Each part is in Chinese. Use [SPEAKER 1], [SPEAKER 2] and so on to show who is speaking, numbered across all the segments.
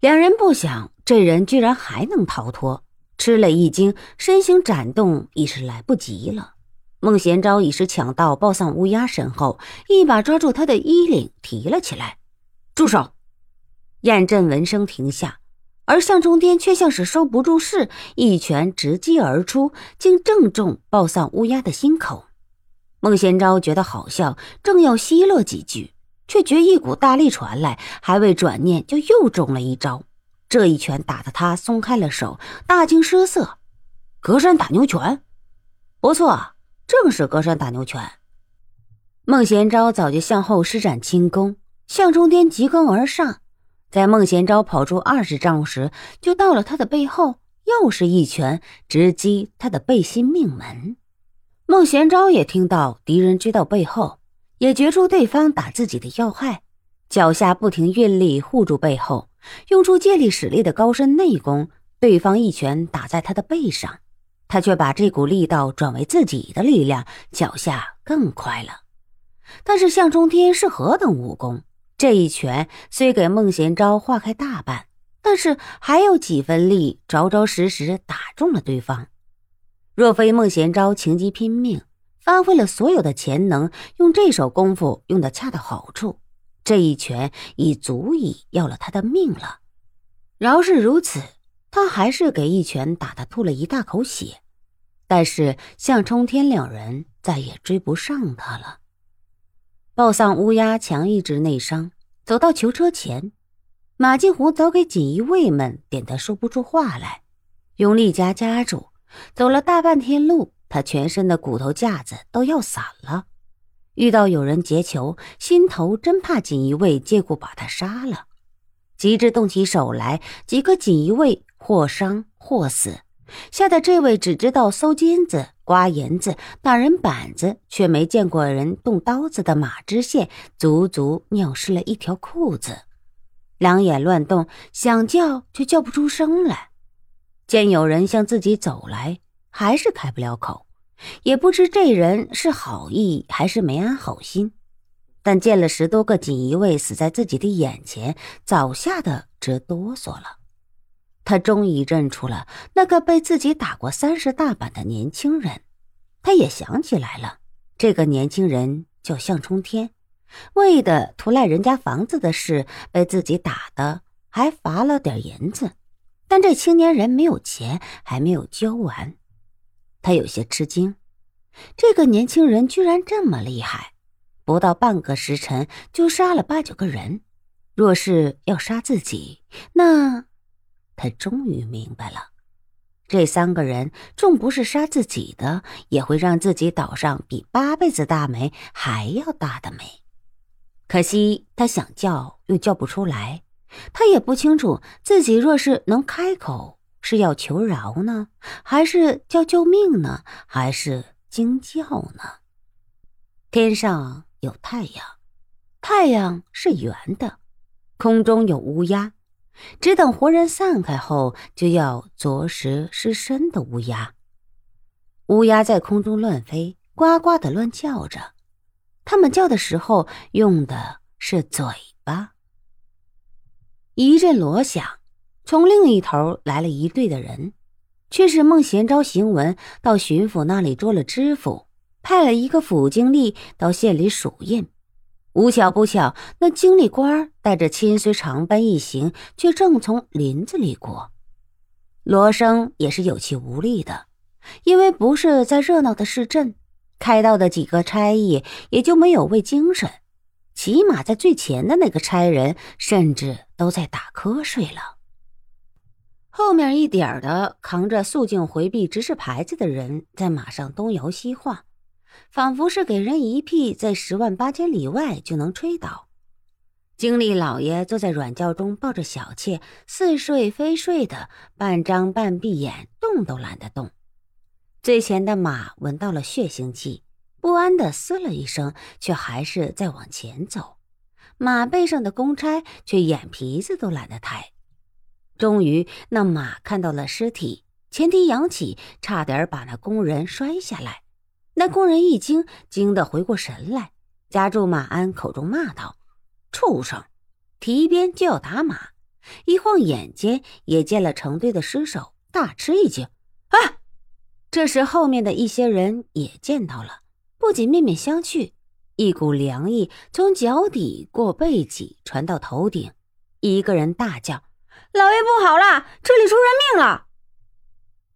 [SPEAKER 1] 两人不想这人居然还能逃脱，吃了一惊，身形闪动已是来不及了。孟贤昭已是抢到抱丧乌鸦身后，一把抓住他的衣领提了起来。住手！燕震闻声停下，而向冲天却像是收不住势，一拳直击而出，竟正中抱丧乌鸦的心口。孟贤昭觉得好笑，正要奚落几句，却觉一股大力传来，还未转念就又中了一招。这一拳打得他松开了手，大惊失色。隔山打牛拳，不错。正是隔山打牛拳。孟贤昭早就向后施展轻功，向中天急攻而上，在孟贤昭跑出二十丈时，就到了他的背后，又是一拳直击他的背心命门。孟贤昭也听到敌人追到背后，也觉出对方打自己的要害，脚下不停运力护住背后，用出借力使力的高深内功，对方一拳打在他的背上。他却把这股力道转为自己的力量，脚下更快了。但是向冲天是何等武功，这一拳虽给孟贤昭化开大半，但是还有几分力，着着实实打中了对方。若非孟贤昭情急拼命，发挥了所有的潜能，用这手功夫用的恰到好处，这一拳已足以要了他的命了。饶是如此。他还是给一拳打得吐了一大口血，但是向冲天两人再也追不上他了。抱丧乌鸦强抑制内伤，走到囚车前，马进湖早给锦衣卫们点得说不出话来，用力夹夹住。走了大半天路，他全身的骨头架子都要散了。遇到有人劫囚，心头真怕锦衣卫借故把他杀了。急至动起手来，几个锦衣卫或伤或死，吓得这位只知道搜金子、刮银子、打人板子，却没见过人动刀子的马知县，足足尿湿了一条裤子，两眼乱动，想叫却叫不出声来。见有人向自己走来，还是开不了口，也不知这人是好意还是没安好心。但见了十多个锦衣卫死在自己的眼前，早吓得直哆嗦了。他终于认出了那个被自己打过三十大板的年轻人，他也想起来了，这个年轻人叫向冲天，为的图赖人家房子的事被自己打的，还罚了点银子。但这青年人没有钱，还没有交完，他有些吃惊，这个年轻人居然这么厉害。不到半个时辰就杀了八九个人，若是要杀自己，那他终于明白了，这三个人纵不是杀自己的，也会让自己倒上比八辈子大霉还要大的霉。可惜他想叫又叫不出来，他也不清楚自己若是能开口，是要求饶呢，还是叫救命呢，还是惊叫呢？天上。有太阳，太阳是圆的，空中有乌鸦，只等活人散开后，就要啄食失身的乌鸦。乌鸦在空中乱飞，呱呱的乱叫着。它们叫的时候用的是嘴巴。一阵锣响，从另一头来了一队的人，却是孟贤昭行文到巡抚那里捉了知府。派了一个府经历到县里数印，无巧不巧，那经历官带着亲随长班一行，却正从林子里过。罗生也是有气无力的，因为不是在热闹的市镇，开到的几个差役也就没有喂精神，起码在最前的那个差人，甚至都在打瞌睡了。后面一点的扛着肃静回避指示牌子的人，在马上东摇西晃。仿佛是给人一屁在十万八千里外就能吹倒。经历老爷坐在软轿中抱着小妾，似睡非睡的，半张半闭眼，动都懒得动。最前的马闻到了血腥气，不安的嘶了一声，却还是在往前走。马背上的公差却眼皮子都懒得抬。终于，那马看到了尸体，前蹄扬起，差点把那工人摔下来。那工人一惊，惊得回过神来，夹住马鞍，口中骂道：“畜生，提鞭就要打马，一晃眼间也见了成堆的尸首，大吃一惊。啊！这时后面的一些人也见到了，不仅面面相觑，一股凉意从脚底过背脊传到头顶，一个人大叫：“老爷不好了，这里出人命了！”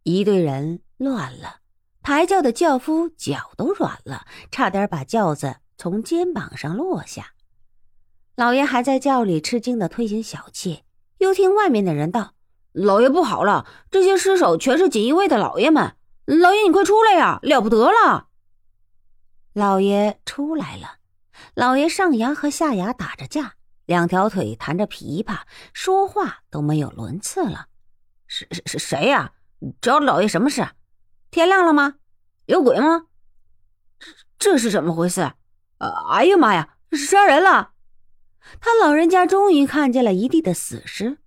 [SPEAKER 1] 一队人乱了，抬轿的轿夫脚都软了，差点把轿子从肩膀上落下。老爷还在轿里吃惊的推行小妾，又听外面的人道：“老爷不好了，这些尸首全是锦衣卫的老爷们！老爷你快出来呀，了不得了！”老爷出来了，老爷上牙和下牙打着架，两条腿弹着琵琶，说话都没有轮次了。是是是谁呀？找老爷什么事？天亮了吗？有鬼吗？这这是怎么回事？哎呀妈呀！杀人了！他老人家终于看见了一地的死尸，